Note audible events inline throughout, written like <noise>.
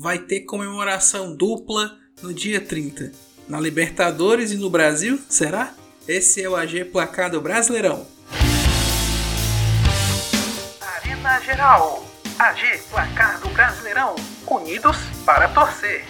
vai ter comemoração dupla no dia 30. Na Libertadores e no Brasil, será? Esse é o AG Placado Brasileirão. Arena Geral. AG Placado Brasileirão. Unidos para torcer.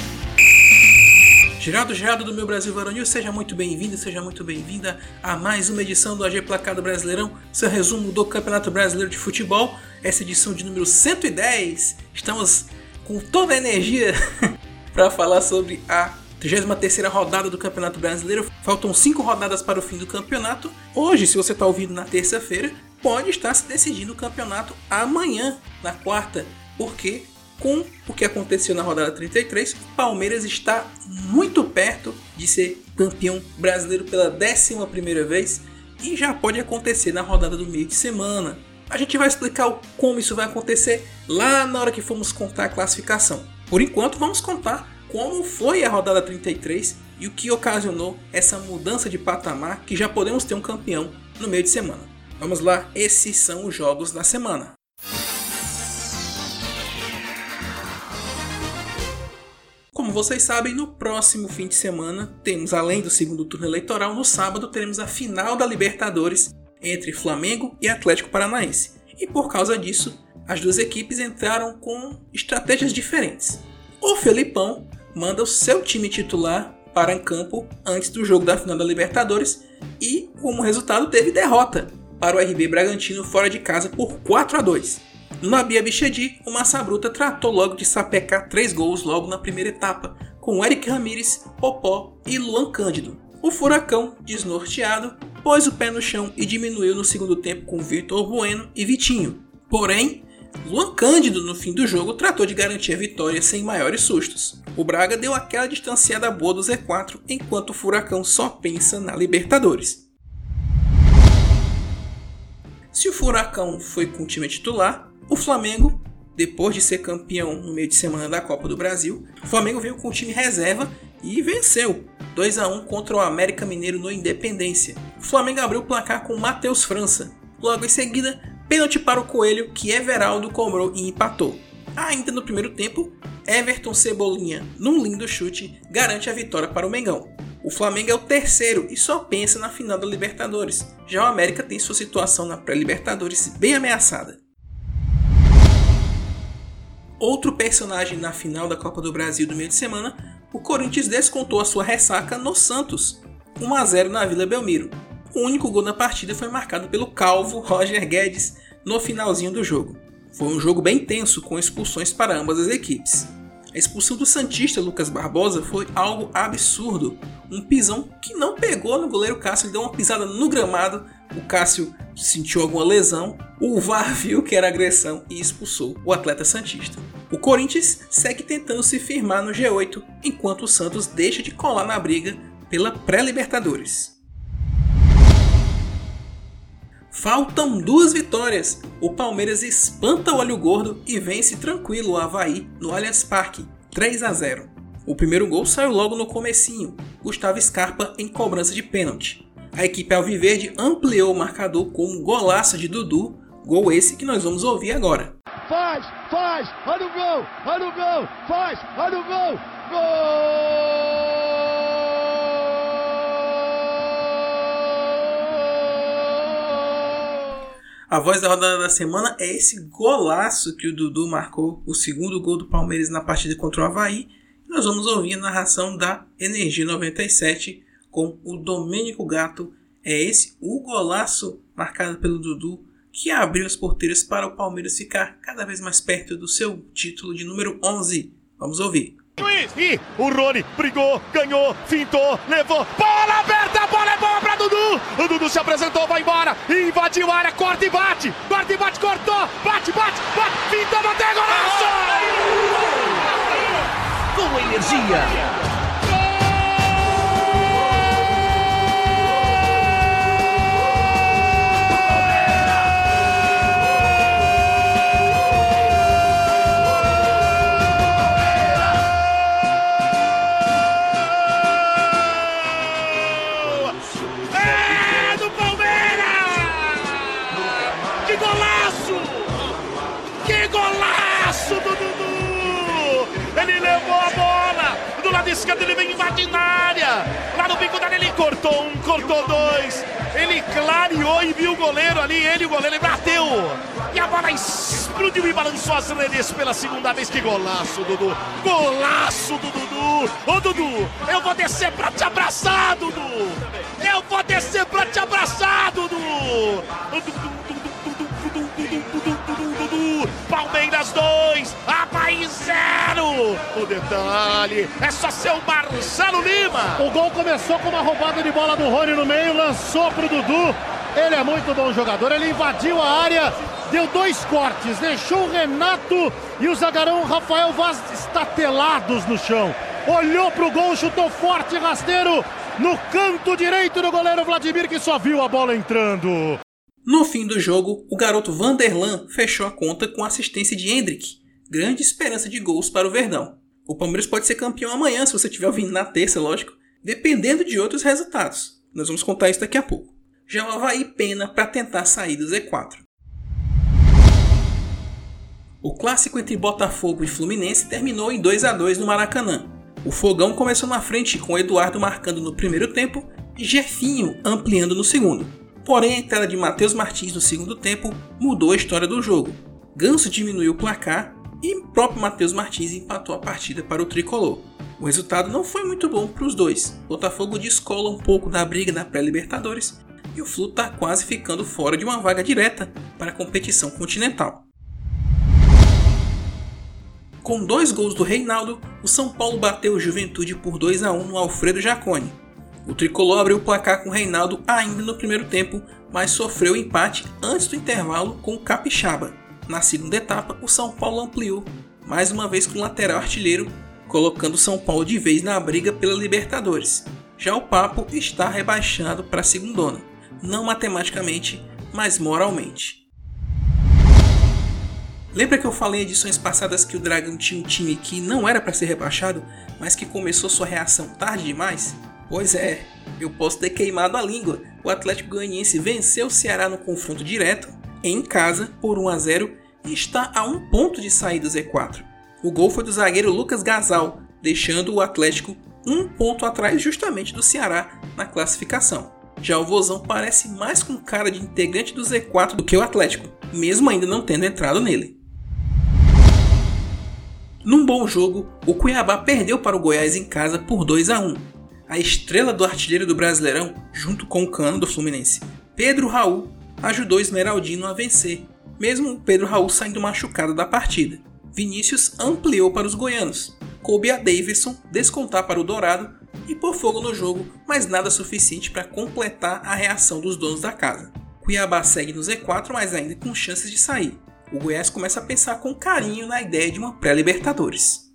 Geraldo Geraldo do meu Brasil Varonil, seja muito bem-vindo, seja muito bem-vinda a mais uma edição do AG Placado Brasileirão, seu resumo do Campeonato Brasileiro de Futebol, essa edição de número 110. Estamos com toda a energia <laughs> para falar sobre a 33 rodada do Campeonato Brasileiro. Faltam 5 rodadas para o fim do campeonato. Hoje, se você está ouvindo na terça-feira, pode estar se decidindo o campeonato amanhã, na quarta, porque com o que aconteceu na rodada 33, o Palmeiras está muito perto de ser campeão brasileiro pela 11 vez e já pode acontecer na rodada do meio de semana. A gente vai explicar como isso vai acontecer lá na hora que formos contar a classificação. Por enquanto, vamos contar como foi a rodada 33 e o que ocasionou essa mudança de patamar que já podemos ter um campeão no meio de semana. Vamos lá, esses são os jogos da semana. Como vocês sabem, no próximo fim de semana temos, além do segundo turno eleitoral, no sábado teremos a final da Libertadores entre Flamengo e Atlético Paranaense. E por causa disso, as duas equipes entraram com estratégias diferentes. O Felipão manda o seu time titular para em campo antes do jogo da final da Libertadores e, como resultado, teve derrota para o RB Bragantino fora de casa por 4 a 2. No Abia Bichedi, o Massa Bruta tratou logo de sapecar três gols logo na primeira etapa, com Eric Ramírez, Popó e Luan Cândido. O Furacão, desnorteado, pôs o pé no chão e diminuiu no segundo tempo com Vitor Bueno e Vitinho. Porém, Luan Cândido, no fim do jogo, tratou de garantir a vitória sem maiores sustos. O Braga deu aquela distanciada boa do Z4, enquanto o Furacão só pensa na Libertadores. Se o Furacão foi com o time titular, o Flamengo, depois de ser campeão no meio de semana da Copa do Brasil, o Flamengo veio com o time reserva e venceu 2 a 1 contra o América Mineiro no Independência. O Flamengo abriu o placar com Matheus França. Logo em seguida, pênalti para o Coelho que Everaldo cobrou e empatou. Ainda no primeiro tempo, Everton Cebolinha, num lindo chute, garante a vitória para o Mengão. O Flamengo é o terceiro e só pensa na final da Libertadores. Já o América tem sua situação na pré-Libertadores bem ameaçada. Outro personagem na final da Copa do Brasil do meio de semana, o Corinthians descontou a sua ressaca no Santos, 1 a 0 na Vila Belmiro. O único gol da partida foi marcado pelo calvo Roger Guedes no finalzinho do jogo. Foi um jogo bem tenso, com expulsões para ambas as equipes. A expulsão do Santista Lucas Barbosa foi algo absurdo. Um pisão que não pegou no goleiro Cássio, ele deu uma pisada no gramado. O Cássio sentiu alguma lesão, o VAR <laughs> viu que era agressão e expulsou o atleta Santista. O Corinthians segue tentando se firmar no G8, enquanto o Santos deixa de colar na briga pela pré-Libertadores. Faltam duas vitórias. O Palmeiras espanta o olho gordo e vence tranquilo o Havaí no Allianz Parque, 3 a 0. O primeiro gol saiu logo no comecinho, Gustavo Scarpa em cobrança de pênalti. A equipe alviverde ampliou o marcador com um golaço de Dudu, gol esse que nós vamos ouvir agora. Faz, faz, olha o gol, olha o gol, faz, olha o gol, gol! A voz da rodada da semana é esse golaço que o Dudu marcou, o segundo gol do Palmeiras na partida contra o Havaí. Nós vamos ouvir a narração da Energia 97 com o Domênico Gato. É esse o golaço marcado pelo Dudu que abriu as porteiras para o Palmeiras ficar cada vez mais perto do seu título de número 11. Vamos ouvir. E o Rony brigou, ganhou, fintou, levou. Bola aberta, a bola é boa pra Dudu. O Dudu se apresentou, vai embora. Invadiu a área, corta e bate. Corta e bate, cortou. Bate, bate, bate. Fintou, bateu, golaço! sua energia. Que golaço do Dudu! Ele levou a bola! Do lado esquerdo ele vem invadindo a área! Lá no bico área ele cortou um, cortou dois! Ele clareou e viu o goleiro ali, ele o goleiro, ele bateu! E a bola explodiu e balançou as redes pela segunda vez. Que golaço, Dudu! Golaço do Dudu! Ô Dudu, eu vou descer pra te abraçar, Dudu! Eu vou descer pra te abraçar, Dudu! Dudu, Palmeiras 2, Havaí 0! O detalhe é só ser o Marcelo Lima! O gol começou com uma roubada de bola do Rony no meio, lançou pro Dudu. Ele é muito bom jogador, ele invadiu a área, deu dois cortes, deixou o Renato e o zagarão Rafael Vaz estatelados no chão. Olhou pro gol, chutou forte, rasteiro, no canto direito do goleiro Vladimir, que só viu a bola entrando. No fim do jogo, o garoto Vanderlan fechou a conta com assistência de Hendrick, grande esperança de gols para o Verdão. O Palmeiras pode ser campeão amanhã, se você estiver ouvindo na terça, lógico, dependendo de outros resultados. Nós vamos contar isso daqui a pouco. Já o Havaí pena para tentar sair do Z4. O clássico entre Botafogo e Fluminense terminou em 2 a 2 no Maracanã. O Fogão começou na frente com Eduardo marcando no primeiro tempo e Jefinho ampliando no segundo. Porém, a entrada de Matheus Martins no segundo tempo mudou a história do jogo. Ganso diminuiu o placar e o próprio Matheus Martins empatou a partida para o tricolor. O resultado não foi muito bom para os dois. Botafogo descola um pouco da briga da pré-Libertadores e o Flu está quase ficando fora de uma vaga direta para a competição continental. Com dois gols do Reinaldo, o São Paulo bateu o Juventude por 2 a 1 no Alfredo Jaconi. O tricolor abriu o placar com Reinaldo ainda no primeiro tempo, mas sofreu empate antes do intervalo com o Capixaba. Na segunda etapa, o São Paulo ampliou, mais uma vez com o lateral artilheiro, colocando o São Paulo de vez na briga pela Libertadores. Já o Papo está rebaixado para a segundona, não matematicamente, mas moralmente. Lembra que eu falei em edições passadas que o Dragão tinha um time que não era para ser rebaixado, mas que começou sua reação tarde demais? Pois é, eu posso ter queimado a língua. O Atlético Goianiense venceu o Ceará no confronto direto, em casa, por 1 a 0 e está a um ponto de sair do Z4. O gol foi do zagueiro Lucas Gasal, deixando o Atlético um ponto atrás justamente do Ceará na classificação. Já o Vozão parece mais com cara de integrante do Z4 do que o Atlético, mesmo ainda não tendo entrado nele. Num bom jogo, o Cuiabá perdeu para o Goiás em casa por 2 a 1. A estrela do artilheiro do Brasileirão, junto com o cano do Fluminense, Pedro Raul, ajudou Esmeraldino a vencer, mesmo Pedro Raul saindo machucado da partida. Vinícius ampliou para os goianos. Coube a Davidson descontar para o Dourado e pôr fogo no jogo, mas nada suficiente para completar a reação dos donos da casa. Cuiabá segue no Z4, mas ainda com chances de sair. O Goiás começa a pensar com carinho na ideia de uma pré-Libertadores.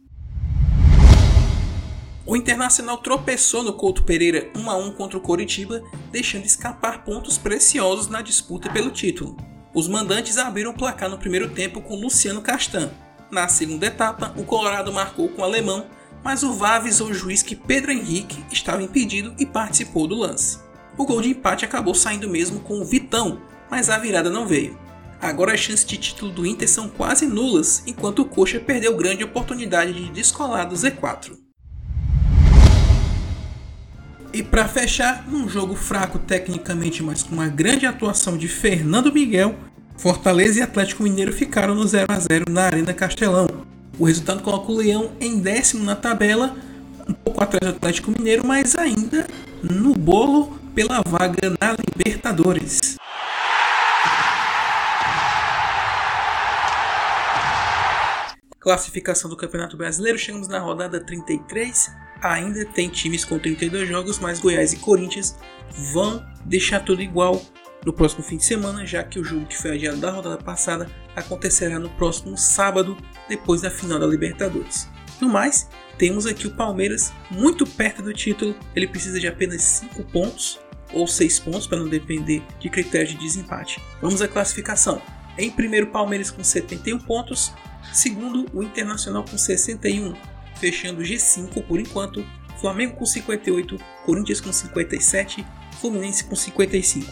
O Internacional tropeçou no Couto Pereira 1 a 1 contra o Coritiba, deixando escapar pontos preciosos na disputa pelo título. Os mandantes abriram o placar no primeiro tempo com Luciano Castan. Na segunda etapa, o Colorado marcou com o alemão, mas o VAR avisou o juiz que Pedro Henrique estava impedido e participou do lance. O gol de empate acabou saindo mesmo com o Vitão, mas a virada não veio. Agora as chances de título do Inter são quase nulas, enquanto o Coxa perdeu grande oportunidade de descolar do Z4. E para fechar, num jogo fraco tecnicamente, mas com uma grande atuação de Fernando Miguel, Fortaleza e Atlético Mineiro ficaram no 0 a 0 na Arena Castelão. O resultado coloca o Leão em décimo na tabela, um pouco atrás do Atlético Mineiro, mas ainda no bolo pela vaga na Libertadores. Classificação do Campeonato Brasileiro, chegamos na rodada 33. Ainda tem times com 32 jogos, mas Goiás e Corinthians vão deixar tudo igual no próximo fim de semana, já que o jogo que foi adiado da rodada passada acontecerá no próximo sábado, depois da final da Libertadores. No mais, temos aqui o Palmeiras muito perto do título. Ele precisa de apenas 5 pontos ou 6 pontos para não depender de critérios de desempate. Vamos à classificação. Em primeiro, Palmeiras com 71 pontos. Segundo, o Internacional com 61, fechando G5 por enquanto. Flamengo com 58, Corinthians com 57, Fluminense com 55.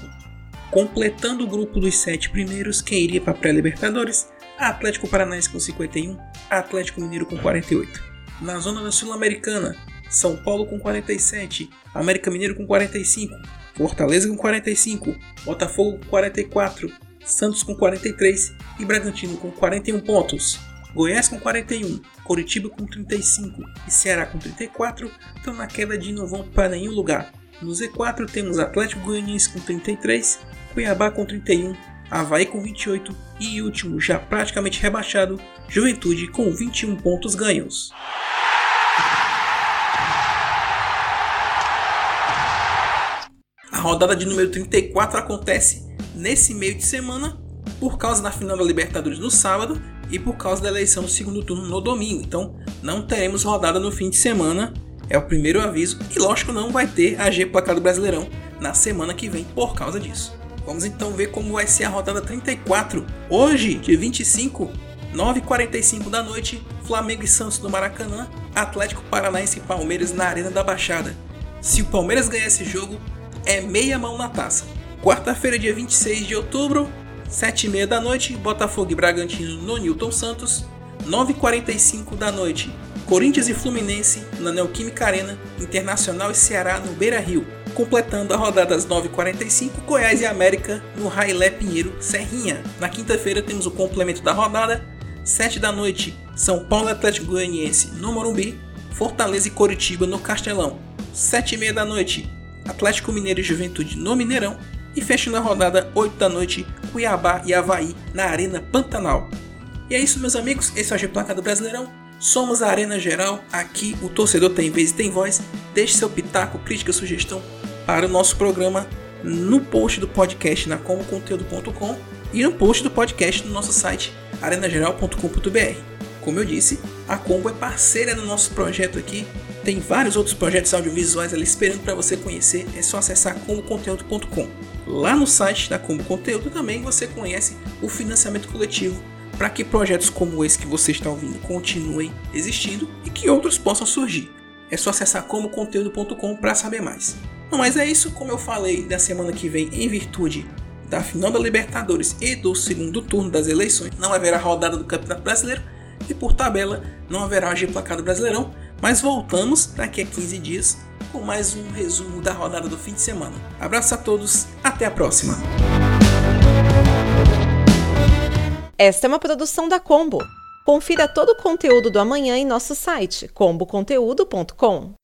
Completando o grupo dos sete primeiros, quem iria para pré-Libertadores? Atlético Paranaense com 51, Atlético Mineiro com 48. Na zona da Sul-Americana, São Paulo com 47, América Mineiro com 45, Fortaleza com 45, Botafogo com 44, Santos com 43 e Bragantino com 41 pontos. Goiás com 41, Coritiba com 35 e Ceará com 34 estão na queda de não vão para nenhum lugar. No Z4 temos Atlético Goianiense com 33, Cuiabá com 31, Havaí com 28 e último, já praticamente rebaixado, Juventude com 21 pontos ganhos. A rodada de número 34 acontece nesse meio de semana por causa da final da Libertadores no sábado e por causa da eleição do segundo turno no domingo. Então não teremos rodada no fim de semana, é o primeiro aviso. E lógico, não vai ter a G Placado Brasileirão na semana que vem por causa disso. Vamos então ver como vai ser a rodada 34. Hoje, dia 25, 9h45 da noite, Flamengo e Santos no Maracanã, Atlético Paranaense e Palmeiras na Arena da Baixada. Se o Palmeiras ganhar esse jogo, é meia mão na taça. Quarta-feira, dia 26 de outubro, 7h30 da noite, Botafogo e Bragantino no Newton Santos. 9h45 da noite, Corinthians e Fluminense na Neoquímica Arena, Internacional e Ceará no Beira Rio. Completando a rodada às 9h45, Goiás e América no Railé Pinheiro Serrinha. Na quinta-feira temos o complemento da rodada, 7 da noite, São Paulo Atlético Goianiense no Morumbi, Fortaleza e Coritiba no Castelão. 7 e meia da noite, Atlético Mineiro e Juventude no Mineirão. E fechando a rodada, 8 da noite, Cuiabá e Havaí na Arena Pantanal. E é isso, meus amigos. Esse é o G Placa do Brasileirão. Somos a Arena Geral. Aqui o torcedor tem vez e tem voz. Deixe seu pitaco, crítica, sugestão para o nosso programa no post do podcast na comoconteúdo.com e no post do podcast no nosso site arenageral.com.br. Como eu disse, a Combo é parceira do nosso projeto aqui. Tem vários outros projetos audiovisuais ali esperando para você conhecer. É só acessar comboconteúdo.com. Lá no site da Combo Conteúdo também você conhece o financiamento coletivo para que projetos como esse que você está ouvindo continuem existindo e que outros possam surgir. É só acessar comoconteúdo.com para saber mais. Não, mas é isso, como eu falei, da semana que vem, em virtude da final da Libertadores e do segundo turno das eleições, não haverá rodada do Campeonato Brasileiro e por tabela não haverá G placado Brasileirão, mas voltamos daqui a 15 dias com mais um resumo da rodada do fim de semana. Abraço a todos, até a próxima. Esta é uma produção da Combo. Confira todo o conteúdo do amanhã em nosso site comboconteúdo.com.